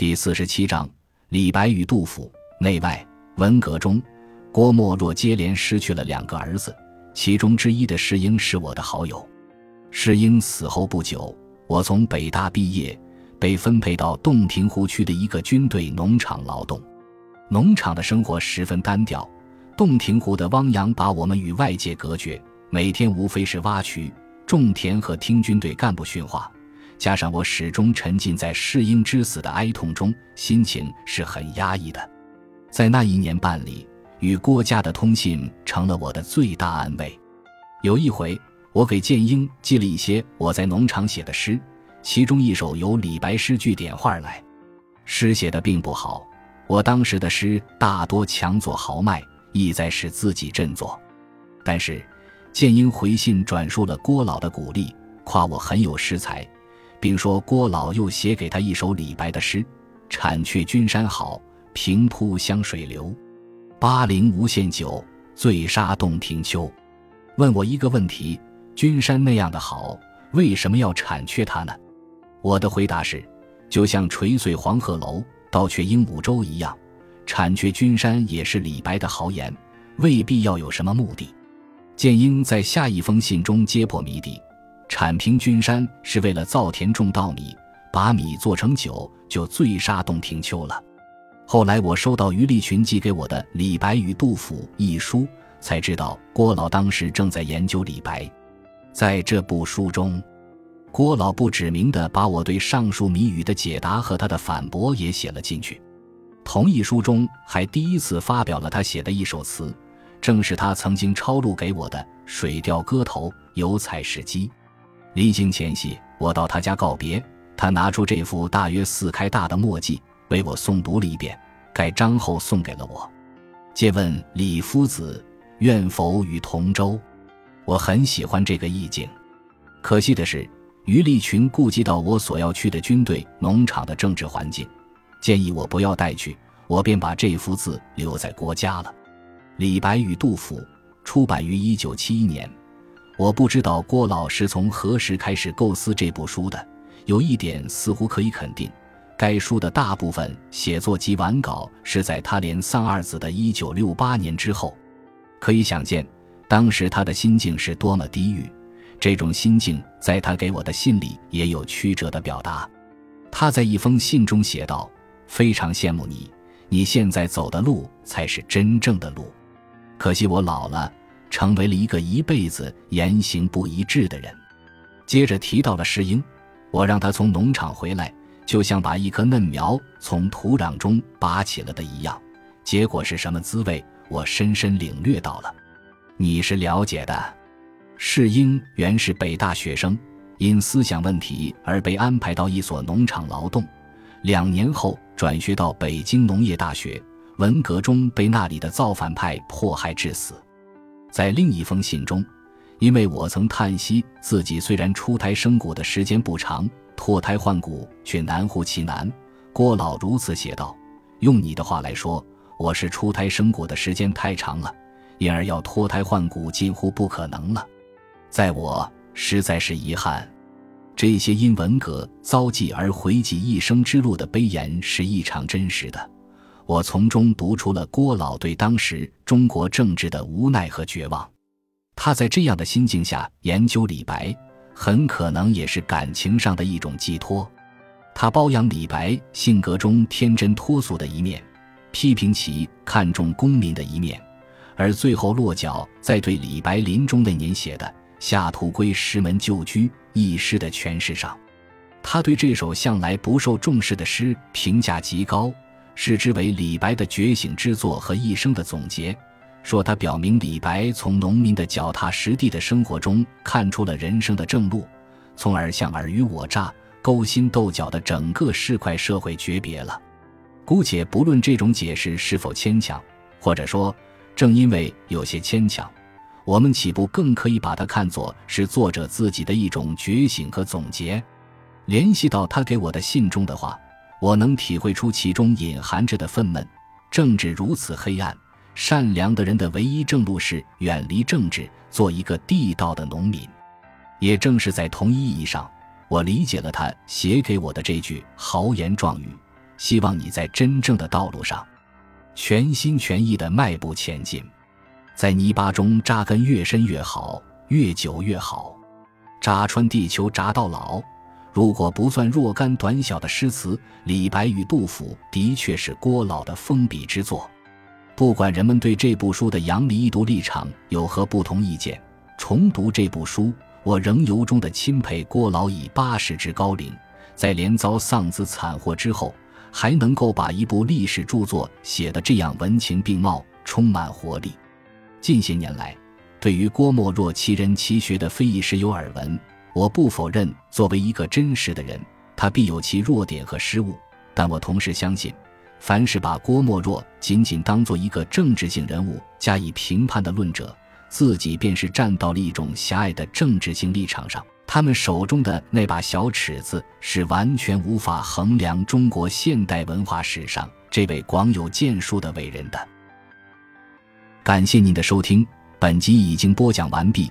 第四十七章：李白与杜甫。内外文革中，郭沫若接连失去了两个儿子，其中之一的世英是我的好友。世英死后不久，我从北大毕业，被分配到洞庭湖区的一个军队农场劳动。农场的生活十分单调，洞庭湖的汪洋把我们与外界隔绝，每天无非是挖渠、种田和听军队干部训话。加上我始终沉浸在世英之死的哀痛中，心情是很压抑的。在那一年半里，与郭家的通信成了我的最大安慰。有一回，我给建英寄了一些我在农场写的诗，其中一首由李白诗句点化而来。诗写的并不好，我当时的诗大多强作豪迈，意在使自己振作。但是，建英回信转述了郭老的鼓励，夸我很有诗才，并说郭老又写给他一首李白的诗：“铲却君山好。”平铺湘水流，巴陵无限酒，醉杀洞庭秋。问我一个问题：君山那样的好，为什么要铲却它呢？我的回答是：就像垂碎黄鹤楼，盗却鹦鹉洲一样，铲却君山也是李白的豪言，未必要有什么目的。剑英在下一封信中揭破谜底：铲平君山是为了造田种稻米，把米做成酒，就醉杀洞庭秋了。后来我收到余立群寄给我的《李白与杜甫》一书，才知道郭老当时正在研究李白。在这部书中，郭老不指名的把我对上述谜语的解答和他的反驳也写了进去。同一书中还第一次发表了他写的一首词，正是他曾经抄录给我的《水调歌头·油彩时机》。临行前夕，我到他家告别，他拿出这幅大约四开大的墨迹。为我诵读了一遍，盖章后送给了我。借问李夫子愿否与同舟？我很喜欢这个意境。可惜的是，于立群顾及到我所要去的军队农场的政治环境，建议我不要带去，我便把这幅字留在国家了。李白与杜甫出版于一九七一年。我不知道郭老是从何时开始构思这部书的。有一点似乎可以肯定。该书的大部分写作及完稿是在他连丧二子的一九六八年之后，可以想见，当时他的心境是多么低郁。这种心境在他给我的信里也有曲折的表达。他在一封信中写道：“非常羡慕你，你现在走的路才是真正的路。可惜我老了，成为了一个一辈子言行不一致的人。”接着提到了世英，我让他从农场回来。就像把一棵嫩苗从土壤中拔起了的一样，结果是什么滋味？我深深领略到了。你是了解的。世英原是北大学生，因思想问题而被安排到一所农场劳动，两年后转学到北京农业大学。文革中被那里的造反派迫害致死。在另一封信中，因为我曾叹息自己虽然出胎生骨的时间不长。脱胎换骨却难乎其难，郭老如此写道：“用你的话来说，我是出胎生骨的时间太长了，因而要脱胎换骨近乎不可能了。在我实在是遗憾。这些因文革遭际而回迹一生之路的悲言是异常真实的，我从中读出了郭老对当时中国政治的无奈和绝望。他在这样的心境下研究李白。”很可能也是感情上的一种寄托，他褒扬李白性格中天真脱俗的一面，批评其看重功名的一面，而最后落脚在对李白临终那年写的《下土归石门旧居》一诗的诠释上。他对这首向来不受重视的诗评价极高，视之为李白的觉醒之作和一生的总结。说他表明李白从农民的脚踏实地的生活中看出了人生的正路，从而向尔虞我诈、勾心斗角的整个市侩社会诀别了。姑且不论这种解释是否牵强，或者说正因为有些牵强，我们岂不更可以把它看作是作者自己的一种觉醒和总结？联系到他给我的信中的话，我能体会出其中隐含着的愤懑。政治如此黑暗。善良的人的唯一正路是远离政治，做一个地道的农民。也正是在同一意义上，我理解了他写给我的这句豪言壮语：“希望你在真正的道路上，全心全意地迈步前进，在泥巴中扎根越深越好，越久越好，扎穿地球扎到老。如果不算若干短小的诗词，李白与杜甫的确是郭老的封笔之作。不管人们对这部书的杨离一读立场有何不同意见，重读这部书，我仍由衷的钦佩郭老以八十之高龄，在连遭丧子惨祸之后，还能够把一部历史著作写得这样文情并茂，充满活力。近些年来，对于郭沫若奇人奇学的非议时有耳闻。我不否认，作为一个真实的人，他必有其弱点和失误。但我同时相信，凡是把郭沫若仅仅当做一个政治性人物加以评判的论者，自己便是站到了一种狭隘的政治性立场上。他们手中的那把小尺子，是完全无法衡量中国现代文化史上这位广有建树的伟人的。感谢您的收听，本集已经播讲完毕。